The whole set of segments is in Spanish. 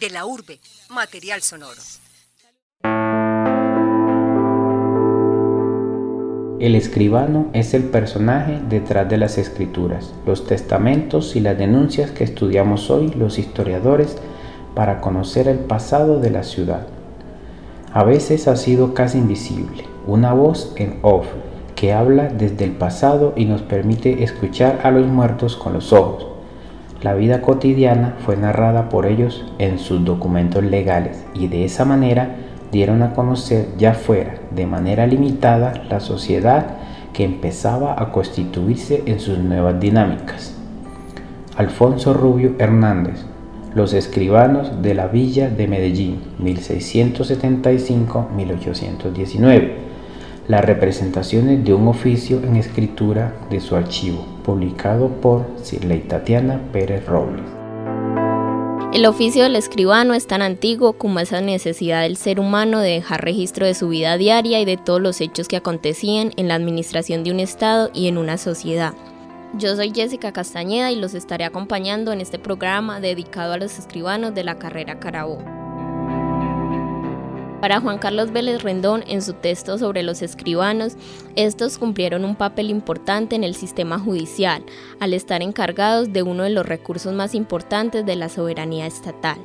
De la urbe, material sonoro. El escribano es el personaje detrás de las escrituras, los testamentos y las denuncias que estudiamos hoy los historiadores para conocer el pasado de la ciudad. A veces ha sido casi invisible, una voz en off que habla desde el pasado y nos permite escuchar a los muertos con los ojos. La vida cotidiana fue narrada por ellos en sus documentos legales y de esa manera dieron a conocer ya fuera, de manera limitada, la sociedad que empezaba a constituirse en sus nuevas dinámicas. Alfonso Rubio Hernández, Los escribanos de la Villa de Medellín, 1675-1819. Las representaciones de un oficio en escritura de su archivo, publicado por Sirley Tatiana Pérez Robles. El oficio del escribano es tan antiguo como esa necesidad del ser humano de dejar registro de su vida diaria y de todos los hechos que acontecían en la administración de un Estado y en una sociedad. Yo soy Jessica Castañeda y los estaré acompañando en este programa dedicado a los escribanos de la carrera Carabobo. Para Juan Carlos Vélez Rendón, en su texto sobre los escribanos, estos cumplieron un papel importante en el sistema judicial, al estar encargados de uno de los recursos más importantes de la soberanía estatal,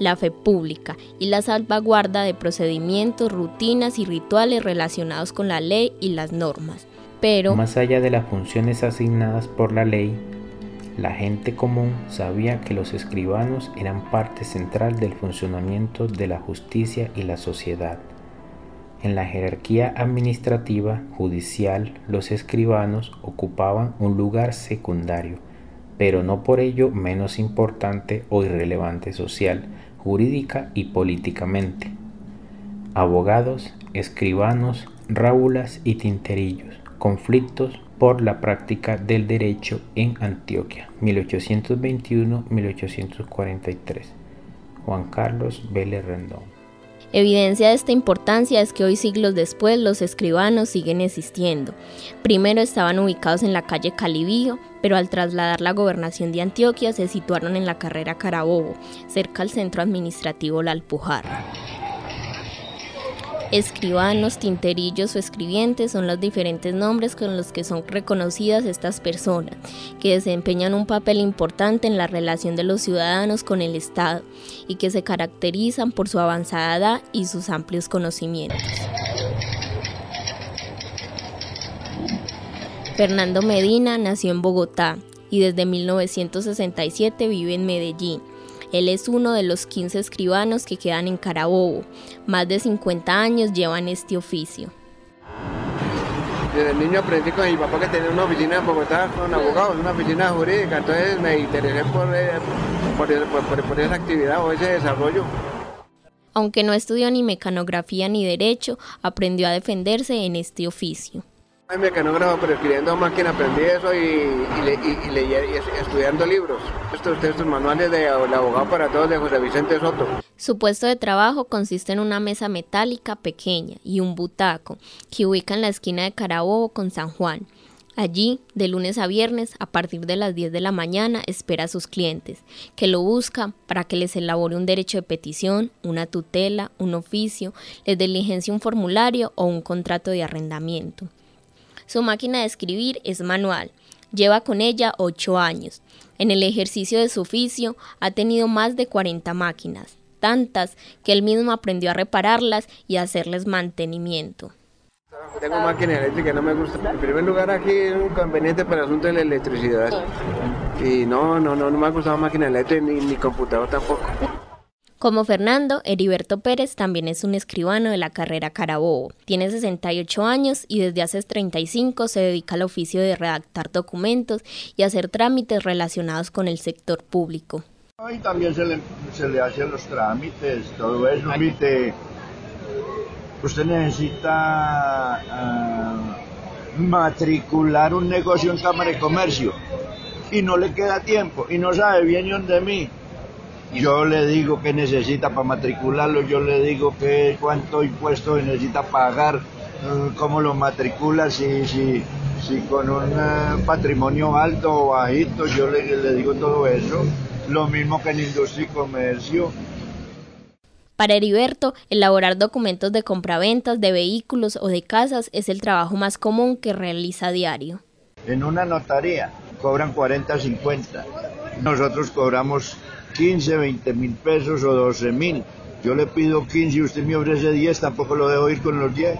la fe pública y la salvaguarda de procedimientos, rutinas y rituales relacionados con la ley y las normas. Pero, más allá de las funciones asignadas por la ley, la gente común sabía que los escribanos eran parte central del funcionamiento de la justicia y la sociedad. En la jerarquía administrativa judicial, los escribanos ocupaban un lugar secundario, pero no por ello menos importante o irrelevante social, jurídica y políticamente. Abogados, escribanos, rábulas y tinterillos, conflictos, por la práctica del derecho en Antioquia, 1821-1843. Juan Carlos Vélez Rendón. Evidencia de esta importancia es que hoy siglos después los escribanos siguen existiendo. Primero estaban ubicados en la calle Calibío, pero al trasladar la gobernación de Antioquia se situaron en la carrera Carabobo, cerca al centro administrativo La Alpujarra. Escribanos, tinterillos o escribientes son los diferentes nombres con los que son reconocidas estas personas, que desempeñan un papel importante en la relación de los ciudadanos con el Estado y que se caracterizan por su avanzada edad y sus amplios conocimientos. Fernando Medina nació en Bogotá y desde 1967 vive en Medellín él es uno de los 15 escribanos que quedan en Carabobo. Más de 50 años llevan este oficio. Desde niño aprendí con mi papá que tenía una oficina en Bogotá con abogados, una oficina jurídica, entonces me interesé por, eh, por, por esa actividad o ese desarrollo. Aunque no estudió ni mecanografía ni derecho, aprendió a defenderse en este oficio. Soy mecanógrafo, pero escribiendo máquina aprendí eso y, estudiando libros. Estos textos manuales de abogado para todos de José Vicente Soto. Su puesto de trabajo consiste en una mesa metálica pequeña y un butaco que ubica en la esquina de Carabobo con San Juan. Allí, de lunes a viernes, a partir de las 10 de la mañana, espera a sus clientes, que lo buscan para que les elabore un derecho de petición, una tutela, un oficio, les diligencia un formulario o un contrato de arrendamiento. Su máquina de escribir es manual. Lleva con ella ocho años. En el ejercicio de su oficio ha tenido más de 40 máquinas, tantas que él mismo aprendió a repararlas y a hacerles mantenimiento. Tengo máquina eléctrica, no me gusta. En primer lugar, aquí es un conveniente para el asunto de la electricidad. Y no, no, no, no me ha gustado máquina eléctrica ni, ni computador tampoco. Como Fernando, Heriberto Pérez también es un escribano de la carrera Carabobo. Tiene 68 años y desde hace 35 se dedica al oficio de redactar documentos y hacer trámites relacionados con el sector público. Y también se le, se le hacen los trámites, todo eso. usted necesita ah, matricular un negocio en Cámara de Comercio y no le queda tiempo y no sabe bien ni dónde mí yo le digo que necesita para matricularlo, yo le digo que cuánto impuesto necesita pagar, eh, cómo lo matricula, si, si, si con un eh, patrimonio alto o bajito, yo le, le digo todo eso. Lo mismo que en industria y comercio. Para Heriberto, elaborar documentos de compraventas de vehículos o de casas es el trabajo más común que realiza a diario. En una notaría cobran 40, 50. Nosotros cobramos 15, 20 mil pesos o 12 mil. Yo le pido 15 y usted me ofrece 10, tampoco lo dejo ir con los 10.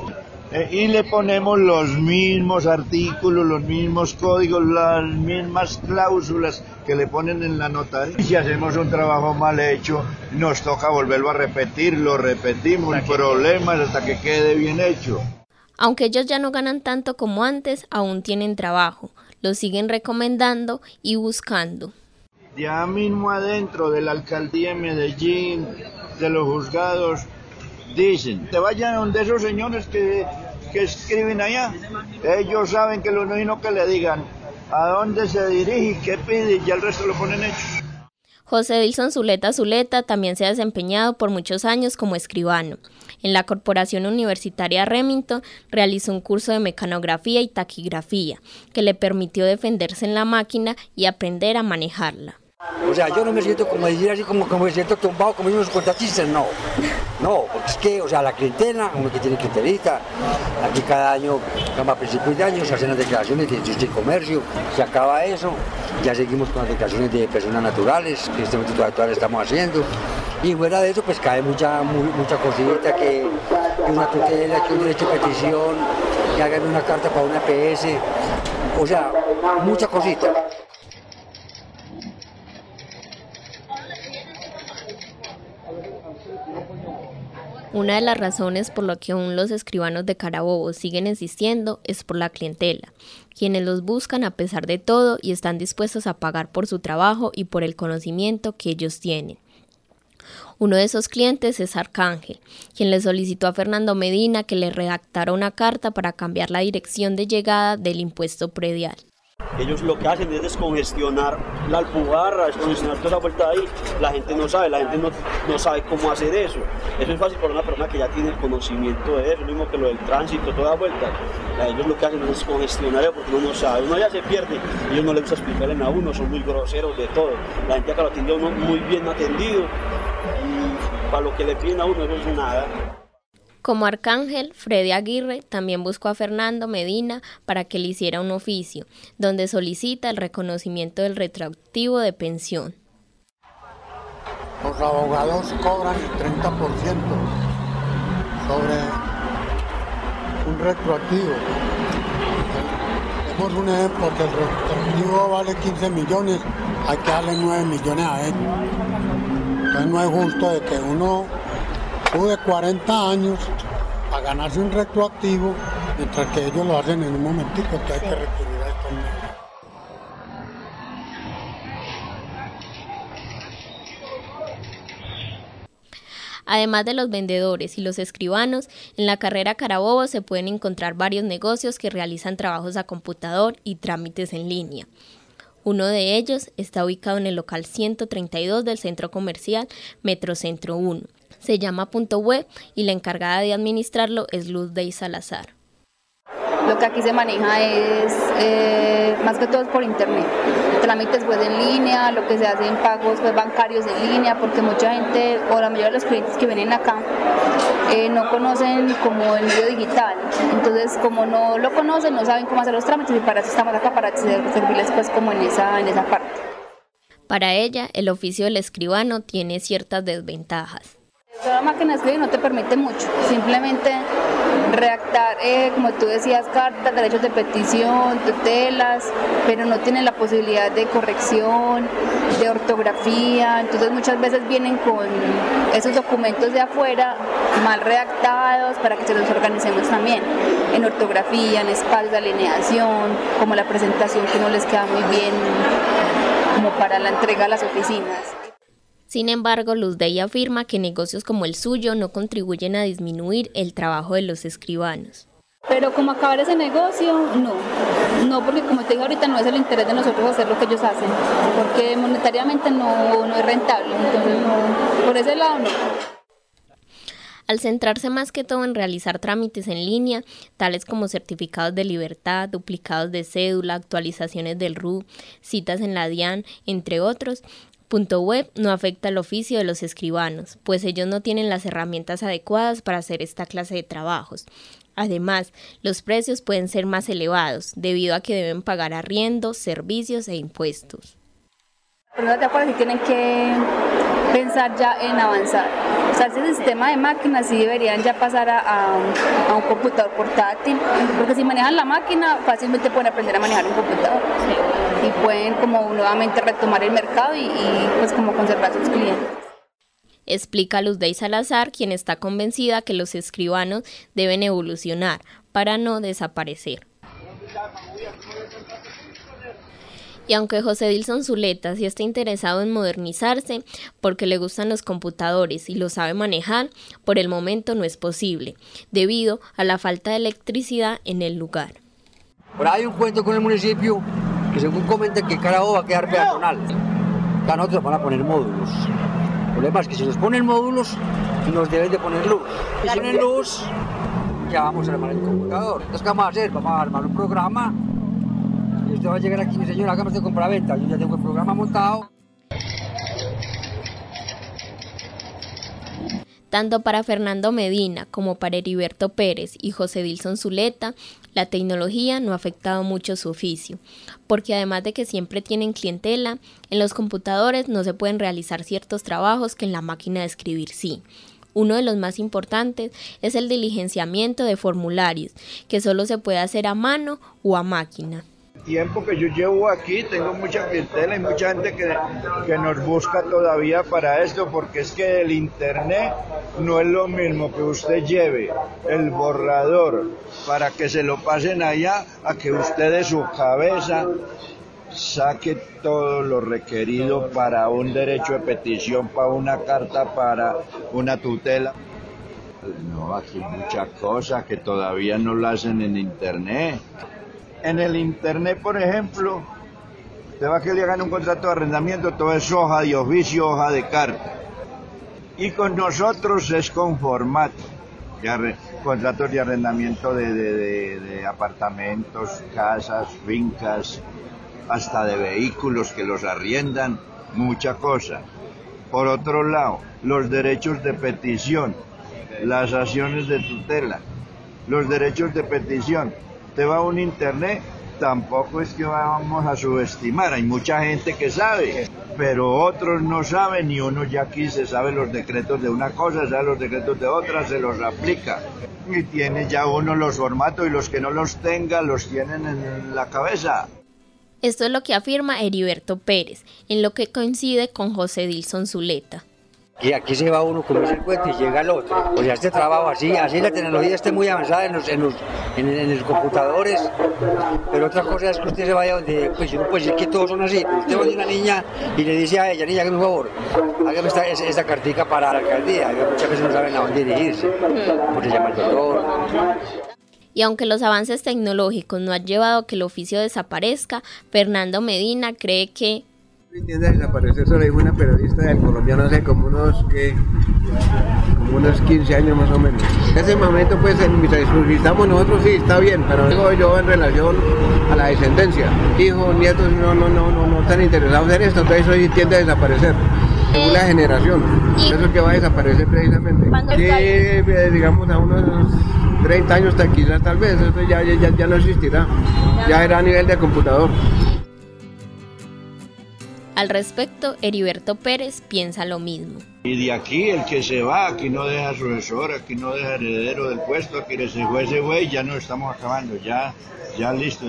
Eh, y le ponemos los mismos artículos, los mismos códigos, las mismas cláusulas que le ponen en la notaría. Y si hacemos un trabajo mal hecho, nos toca volverlo a repetir, lo repetimos, problemas hasta que quede bien hecho. Aunque ellos ya no ganan tanto como antes, aún tienen trabajo. Lo siguen recomendando y buscando. Ya mismo adentro de la alcaldía de Medellín, de los juzgados, dicen, te vayan donde esos señores que, escriben allá. Ellos saben que lo único que le digan a dónde se dirige qué pide y el resto lo ponen hecho. José Wilson Zuleta Zuleta también se ha desempeñado por muchos años como escribano. En la Corporación Universitaria Remington realizó un curso de mecanografía y taquigrafía, que le permitió defenderse en la máquina y aprender a manejarla. O sea, yo no me siento como decir así, como, como me siento tumbado, como unos contratistas, no. No, porque es que, o sea, la clientela, como que tiene clientelita, aquí cada año, a principios de año, se hacen las declaraciones de industria y comercio, se acaba eso, ya seguimos con las declaraciones de personas naturales, que en este momento todavía estamos haciendo, y fuera de eso, pues cae mucha, mucha cosita, que, una tutela, que un derecho de petición, que hagan una carta para una PS, o sea, mucha cosita. Una de las razones por lo que aún los escribanos de Carabobo siguen existiendo es por la clientela, quienes los buscan a pesar de todo y están dispuestos a pagar por su trabajo y por el conocimiento que ellos tienen. Uno de esos clientes es Arcángel, quien le solicitó a Fernando Medina que le redactara una carta para cambiar la dirección de llegada del impuesto predial. Ellos lo que hacen es descongestionar la alpujarra, descongestionar toda esa vuelta ahí. La gente no sabe, la gente no, no, sabe cómo hacer eso. Eso es fácil para una persona que ya tiene el conocimiento de eso, lo mismo que lo del tránsito, toda vuelta. Ellos lo que hacen es descongestionar eso porque uno no sabe. Uno ya se pierde, ellos no les gusta explicarle a uno, son muy groseros de todo. La gente acá lo atiende a uno muy bien atendido y para lo que le piden a uno eso es nada. Como arcángel, Freddy Aguirre también buscó a Fernando Medina para que le hiciera un oficio, donde solicita el reconocimiento del retroactivo de pensión. Los abogados cobran el 30% sobre un retroactivo. Tenemos un ejemplo que el retroactivo vale 15 millones, hay que darle 9 millones a él. Entonces no es justo de que uno de 40 años a ganarse un retroactivo, mientras que ellos lo hacen en un momentito, que hay que recurrir a esto. Además de los vendedores y los escribanos, en la carrera Carabobo se pueden encontrar varios negocios que realizan trabajos a computador y trámites en línea. Uno de ellos está ubicado en el local 132 del centro comercial Metrocentro 1 se llama Punto Web y la encargada de administrarlo es Luz de Salazar. Lo que aquí se maneja es eh, más que todo por internet. Trámites pues en línea, lo que se hace en pagos pues, bancarios en línea, porque mucha gente o la mayoría de los clientes que vienen acá eh, no conocen como el medio digital. Entonces como no lo conocen, no saben cómo hacer los trámites y para eso estamos acá para servirles pues como en esa, en esa parte. Para ella, el oficio del escribano tiene ciertas desventajas la máquina de escribir no te permite mucho, simplemente redactar, eh, como tú decías, cartas, derechos de petición, tutelas, pero no tienen la posibilidad de corrección, de ortografía, entonces muchas veces vienen con esos documentos de afuera mal redactados para que se los organicemos también, en ortografía, en espacios de alineación, como la presentación que no les queda muy bien como para la entrega a las oficinas. Sin embargo, Luzday afirma que negocios como el suyo no contribuyen a disminuir el trabajo de los escribanos. Pero como acabar ese negocio, no. No, porque como te digo ahorita, no es el interés de nosotros hacer lo que ellos hacen, porque monetariamente no, no es rentable. Entonces, no, por ese lado, no. Al centrarse más que todo en realizar trámites en línea, tales como certificados de libertad, duplicados de cédula, actualizaciones del RU, citas en la DIAN, entre otros, Punto web no afecta al oficio de los escribanos, pues ellos no tienen las herramientas adecuadas para hacer esta clase de trabajos. Además, los precios pueden ser más elevados debido a que deben pagar arriendos, servicios e impuestos. Acuerdo si tienen que pensar ya en avanzar. O sea, ese sistema de máquinas sí deberían ya pasar a, un computador portátil, porque si manejan la máquina fácilmente pueden aprender a manejar un computador y pueden como nuevamente retomar el mercado y, y pues como conservar sus clientes explica Luz de Salazar, quien está convencida que los escribanos deben evolucionar para no desaparecer. Y aunque José Dilson Zuleta sí está interesado en modernizarse porque le gustan los computadores y lo sabe manejar, por el momento no es posible, debido a la falta de electricidad en el lugar. Pero hay un cuento con el municipio que según comenta que Carajo va a quedar peatonal. Acá nosotros van a poner módulos. El problema es que si nos ponen módulos, nos deben de poner luz. Si ponen luz, ya vamos a armar el computador. Entonces, ¿qué vamos a hacer? Vamos a armar un programa y usted va a llegar aquí, mi señor, hágame de compra-venta. Yo ya tengo el programa montado. Tanto para Fernando Medina como para Heriberto Pérez y José Dilson Zuleta, la tecnología no ha afectado mucho su oficio, porque además de que siempre tienen clientela, en los computadores no se pueden realizar ciertos trabajos que en la máquina de escribir sí. Uno de los más importantes es el diligenciamiento de formularios, que solo se puede hacer a mano o a máquina tiempo que yo llevo aquí, tengo mucha clientela y mucha gente que, que, nos busca todavía para esto, porque es que el internet no es lo mismo que usted lleve el borrador para que se lo pasen allá, a que usted de su cabeza saque todo lo requerido para un derecho de petición, para una carta, para una tutela. No, aquí hay muchas cosas que todavía no lo hacen en internet. En el internet, por ejemplo, te va a que le hagan un contrato de arrendamiento, todo es hoja de oficio, hoja de carta. Y con nosotros es con formato, contratos de arrendamiento de, de apartamentos, casas, fincas, hasta de vehículos que los arriendan, mucha cosa. Por otro lado, los derechos de petición, las acciones de tutela, los derechos de petición usted va a un internet, tampoco es que vamos a subestimar, hay mucha gente que sabe, pero otros no saben y uno ya aquí se sabe los decretos de una cosa, sabe los decretos de otra, se los aplica. Y tiene ya uno los formatos y los que no los tenga los tienen en la cabeza. Esto es lo que afirma Heriberto Pérez, en lo que coincide con José Dilson Zuleta. Y aquí se va uno con el cuento y llega el otro. O sea, este trabajo así, así la tecnología está muy avanzada en los, en los, en, los computadores, pero otra cosa es que usted se vaya donde, pues no puede decir que todos son así. Usted va a una niña y le dice a ella, niña, que un favor, hágame esta, esta cartica para la alcaldía. Muchas veces no saben a dónde dirigirse, por se llama el doctor. Y aunque los avances tecnológicos no han llevado a que el oficio desaparezca, Fernando Medina cree que tiende a desaparecer, eso lo dijo una periodista del colombiano hace como unos, que como unos 15 años más o menos. En ese momento, pues, en estamos nosotros sí, está bien, pero digo yo en relación a la descendencia, hijos, nietos, no, no, no, no, no están interesados en esto, entonces eso tiende a desaparecer. Según la generación, eso es que va a desaparecer precisamente. Sí, eh, digamos a unos 30 años quizás tal vez, eso ya, ya, ya no existirá, ya era a nivel de computador. Al respecto, Heriberto Pérez piensa lo mismo. Y de aquí el que se va, aquí no deja sucesor, aquí no deja heredero del puesto, aquí se fue ese güey, ya no estamos acabando, ya, ya listo,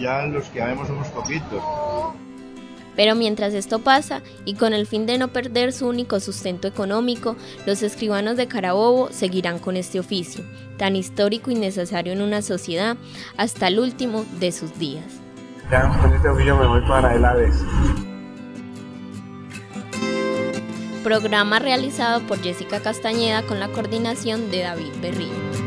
ya, los que habemos somos poquitos. Pero mientras esto pasa, y con el fin de no perder su único sustento económico, los escribanos de Carabobo seguirán con este oficio, tan histórico y necesario en una sociedad, hasta el último de sus días. Ya, con este oficio me voy para el Hades. Programa realizado por Jessica Castañeda con la coordinación de David Berrío.